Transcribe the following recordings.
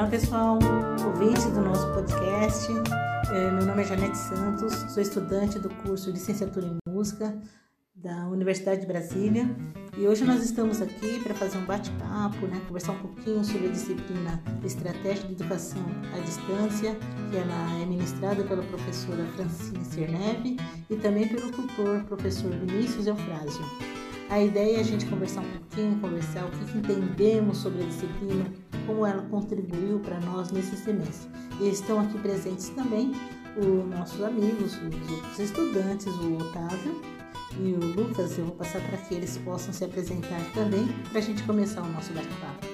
Olá pessoal, ouvintes do nosso podcast. É, meu nome é Janete Santos, sou estudante do curso Licenciatura em Música da Universidade de Brasília e hoje nós estamos aqui para fazer um bate-papo, né, conversar um pouquinho sobre a disciplina Estratégia de Educação à Distância, que ela é ministrada pela professora Francine Cerneve e também pelo tutor professor Vinícius Eufrásio. A ideia é a gente conversar um pouquinho, conversar o que entendemos sobre a disciplina, como ela contribuiu para nós nesse semestre. E estão aqui presentes também os nossos amigos, os outros estudantes, o Otávio e o Lucas. Eu vou passar para que eles possam se apresentar também para a gente começar o nosso bate-papo.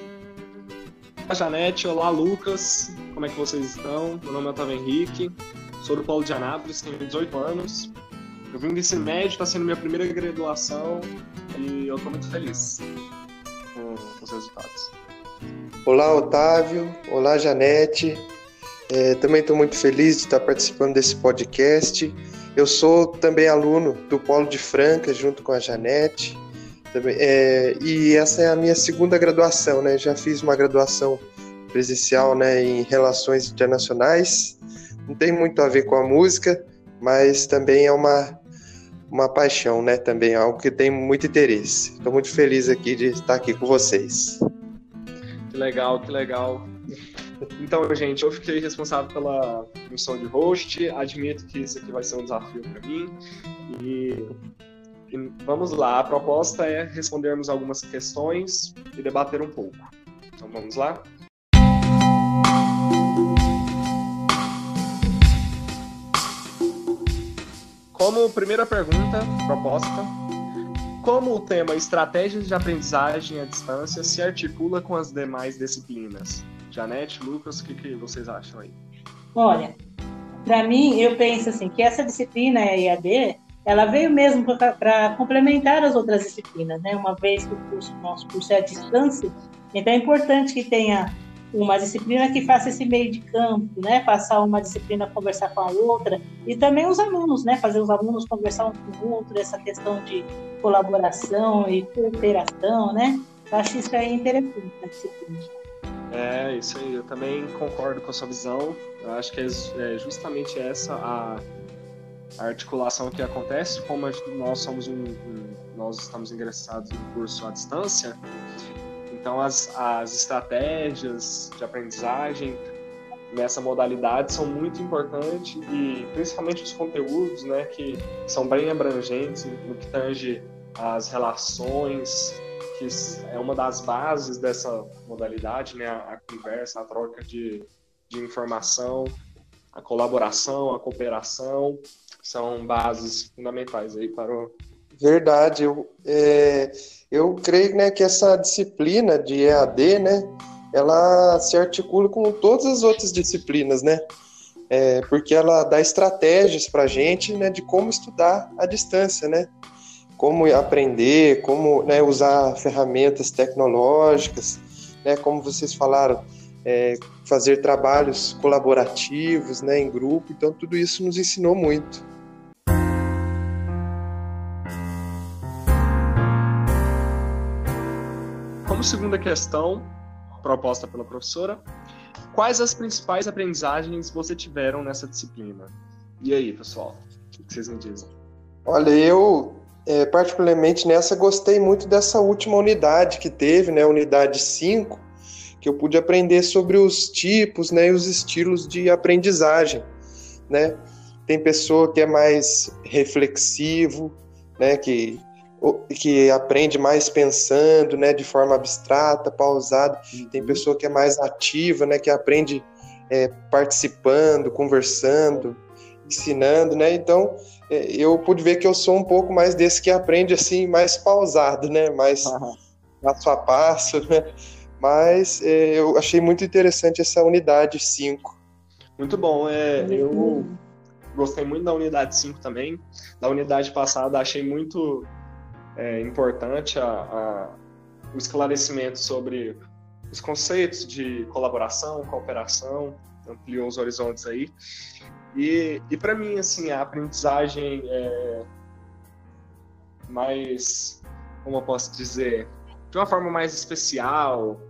Olá, Janete. Olá, Lucas. Como é que vocês estão? Meu nome é Otávio Henrique. Sou do Paulo de Anápolis, tenho 18 anos. Eu vim do ensino médio, está sendo minha primeira graduação e eu estou muito feliz com, com os resultados. Olá, Otávio. Olá, Janete. É, também estou muito feliz de estar participando desse podcast. Eu sou também aluno do Polo de Franca, junto com a Janete. Também, é, e essa é a minha segunda graduação, né? Já fiz uma graduação presencial né, em Relações Internacionais. Não tem muito a ver com a música, mas também é uma, uma paixão, né? Também algo que tem muito interesse. Estou muito feliz aqui de estar aqui com vocês. Que legal, que legal. Então, gente, eu fiquei responsável pela missão de host. Admito que isso aqui vai ser um desafio para mim. E, e, vamos lá. A proposta é respondermos algumas questões e debater um pouco. Então, vamos lá? Como primeira pergunta, proposta, como o tema estratégias de aprendizagem à distância se articula com as demais disciplinas? Janete, Lucas, o que, que vocês acham aí? Olha, para mim, eu penso assim que essa disciplina, EAD, ela veio mesmo para complementar as outras disciplinas, né? Uma vez que o curso, nosso curso é à distância, então é importante que tenha uma disciplina que faça esse meio de campo, né? Passar uma disciplina conversar com a outra e também os alunos, né? Fazer os alunos conversar um com o outro, essa questão de colaboração e cooperação, né? Eu acho isso aí interessante a disciplina. É, isso aí, eu também concordo com a sua visão. Eu acho que é, é justamente essa a articulação que acontece, como nós somos um, um, nós estamos ingressados no curso à distância, então, as, as estratégias de aprendizagem nessa modalidade são muito importantes e principalmente os conteúdos, né, que são bem abrangentes no que tange as relações, que é uma das bases dessa modalidade, né, a, conversa, a troca de, de informação, a colaboração, a cooperação, são bases fundamentais aí para o... Verdade, eu, é eu creio né, que essa disciplina de EAD, né, ela se articula com todas as outras disciplinas, né? É, porque ela dá estratégias para a gente né, de como estudar à distância, né? Como aprender, como né, usar ferramentas tecnológicas, né, como vocês falaram, é, fazer trabalhos colaborativos né, em grupo. Então, tudo isso nos ensinou muito. Como segunda questão, proposta pela professora, quais as principais aprendizagens você tiveram nessa disciplina? E aí, pessoal, o que vocês me dizem? Olha, eu é, particularmente nessa gostei muito dessa última unidade que teve, né, unidade 5, que eu pude aprender sobre os tipos, né, e os estilos de aprendizagem, né? Tem pessoa que é mais reflexivo, né, que que aprende mais pensando, né, de forma abstrata, pausada. Uhum. Tem pessoa que é mais ativa, né, que aprende é, participando, conversando, ensinando, né. Então é, eu pude ver que eu sou um pouco mais desse que aprende assim, mais pausado, né, mais uhum. passo a passo, né. Mas é, eu achei muito interessante essa unidade 5. Muito bom, é, eu gostei muito da unidade 5 também. Da unidade passada achei muito é importante a, a, o esclarecimento sobre os conceitos de colaboração, cooperação, ampliou os horizontes aí. E, e para mim, assim, a aprendizagem é mais, como eu posso dizer, de uma forma mais especial,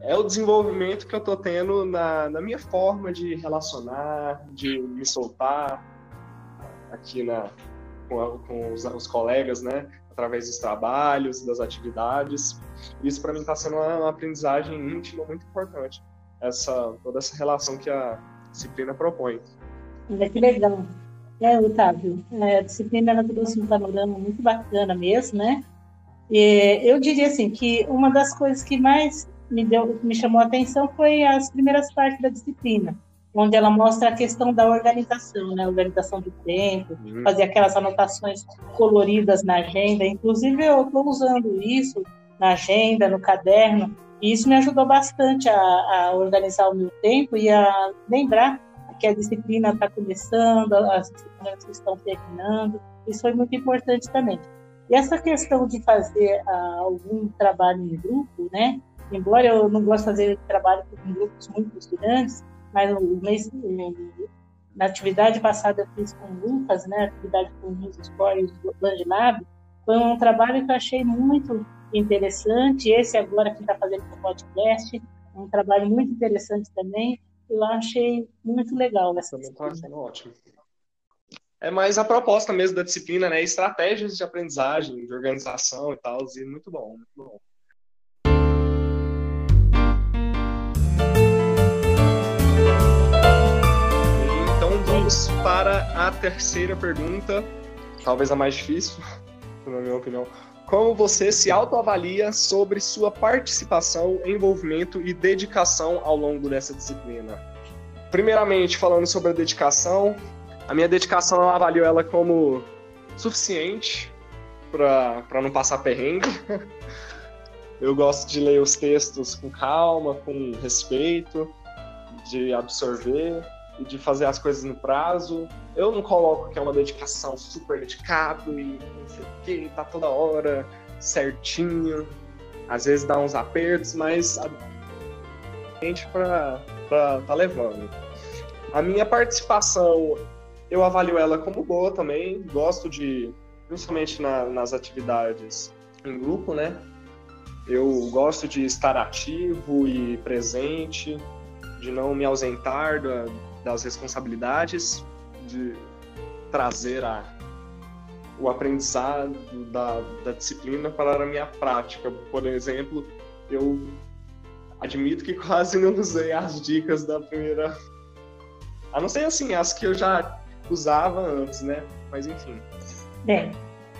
é o desenvolvimento que eu tô tendo na, na minha forma de relacionar, de me soltar aqui na, com, com os, os, colegas, né? Através dos trabalhos, das atividades. Isso para mim está sendo uma, uma, aprendizagem íntima muito importante. Essa, toda essa relação que a disciplina propõe. É que legal. É, Otávio, é, a disciplina ela trouxe um panorama muito bacana mesmo, né? E eu diria assim que uma das coisas que mais me, deu, me chamou a atenção foi as primeiras partes da disciplina, onde ela mostra a questão da organização, né? Organização do tempo, uhum. fazer aquelas anotações coloridas na agenda. Inclusive, eu estou usando isso na agenda, no caderno, e isso me ajudou bastante a, a organizar o meu tempo e a lembrar que a disciplina está começando, as disciplinas estão terminando. Isso foi muito importante também. E essa questão de fazer uh, algum trabalho em grupo, né? Embora eu não goste de fazer trabalho em grupos muito grandes, mas o mês, na atividade passada eu fiz com o Lucas, né? atividade com o News Score e o Land Lab, foi um trabalho que eu achei muito interessante. Esse agora que está fazendo o podcast, um trabalho muito interessante também. Eu achei muito legal essa Também está sendo ótimo. É mais a proposta mesmo da disciplina, né? Estratégias de aprendizagem, de organização e tal, e muito bom, muito bom. Vamos para a terceira pergunta, talvez a mais difícil, na minha opinião. Como você se autoavalia sobre sua participação, envolvimento e dedicação ao longo dessa disciplina? Primeiramente, falando sobre a dedicação, a minha dedicação eu avalio ela como suficiente para não passar perrengue. Eu gosto de ler os textos com calma, com respeito, de absorver e de fazer as coisas no prazo. Eu não coloco que é uma dedicação super dedicado e não sei o que, tá toda hora certinho. Às vezes dá uns apertos, mas a gente para tá levando. A minha participação, eu avalio ela como boa também. Gosto de, principalmente na, nas atividades em grupo, né? Eu gosto de estar ativo e presente, de não me ausentar da, das responsabilidades, de trazer a, o aprendizado da, da disciplina para a minha prática. Por exemplo, eu admito que quase não usei as dicas da primeira. A não ser assim, as que eu já usava antes, né? Mas enfim. Bem,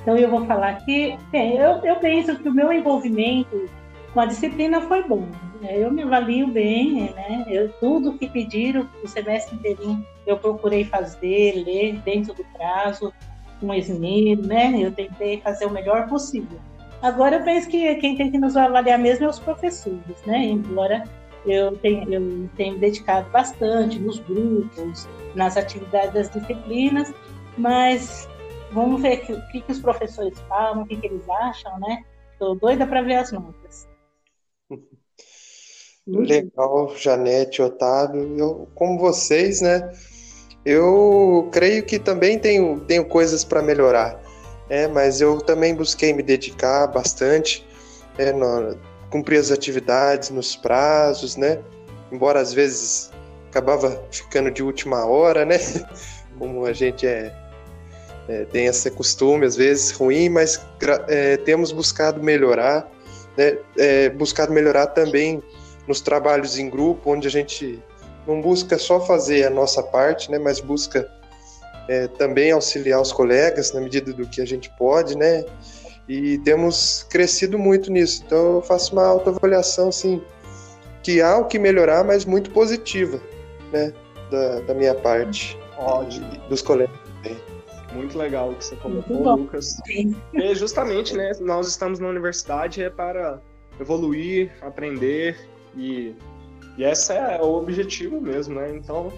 então eu vou falar aqui. Bem, eu, eu penso que o meu envolvimento com a disciplina foi bom. Eu me avalio bem, né? Eu, tudo que pediram o semestre inteirinho eu procurei fazer, ler dentro do prazo, com esmero, né? Eu tentei fazer o melhor possível. Agora eu penso que quem tem que nos avaliar mesmo é os professores, né? Embora eu tenha, eu dedicado bastante nos grupos, nas atividades das disciplinas, mas vamos ver o que, que, os professores falam, o que, que eles acham, né? Estou doida para ver as notas. Legal, Janete, Otávio. Eu, como vocês, né? Eu creio que também tenho, tenho coisas para melhorar, é, mas eu também busquei me dedicar bastante, é, no, cumprir as atividades nos prazos, né? Embora às vezes acabava ficando de última hora, né? Como a gente é, é tem esse costume às vezes ruim, mas é, temos buscado melhorar, né? É, buscado melhorar também nos trabalhos em grupo, onde a gente não busca só fazer a nossa parte, né, mas busca é, também auxiliar os colegas na medida do que a gente pode, né? E temos crescido muito nisso. Então eu faço uma autoavaliação, assim, que há o que melhorar, mas muito positiva, né? Da, da minha parte. Ótimo. dos colegas também. Muito legal o que você colocou, Lucas. E justamente, né? Nós estamos na universidade é para evoluir, aprender e, e esse é o objetivo mesmo, né? Então,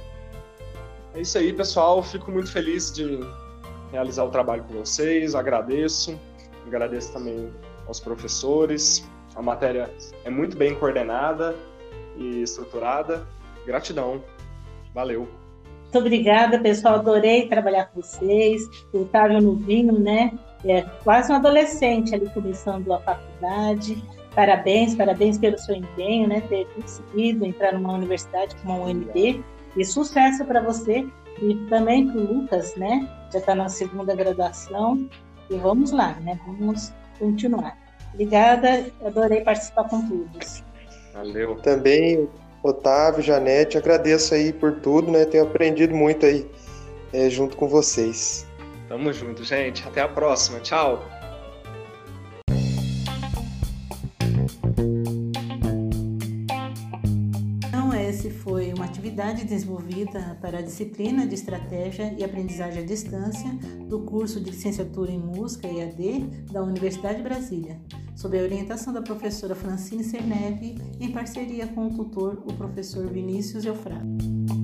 é isso aí, pessoal. Fico muito feliz de realizar o trabalho com vocês, agradeço. Agradeço também aos professores. A matéria é muito bem coordenada e estruturada. Gratidão. Valeu. Muito obrigada, pessoal. Adorei trabalhar com vocês. O Otávio Novinho, né? É quase um adolescente ali começando a faculdade Parabéns, parabéns pelo seu empenho, né? Ter conseguido entrar numa universidade como a UNB. E sucesso para você e também para o Lucas, né? Já está na segunda graduação. E vamos lá, né? Vamos continuar. Obrigada, adorei participar com todos. Valeu. Também, Otávio, Janete, agradeço aí por tudo, né? Tenho aprendido muito aí é, junto com vocês. Tamo junto, gente. Até a próxima. Tchau. Esse foi uma atividade desenvolvida para a disciplina de Estratégia e Aprendizagem à Distância do curso de Licenciatura em Música EAD da Universidade de Brasília, sob a orientação da professora Francine Cerneve, em parceria com o tutor, o professor Vinícius Eufrato.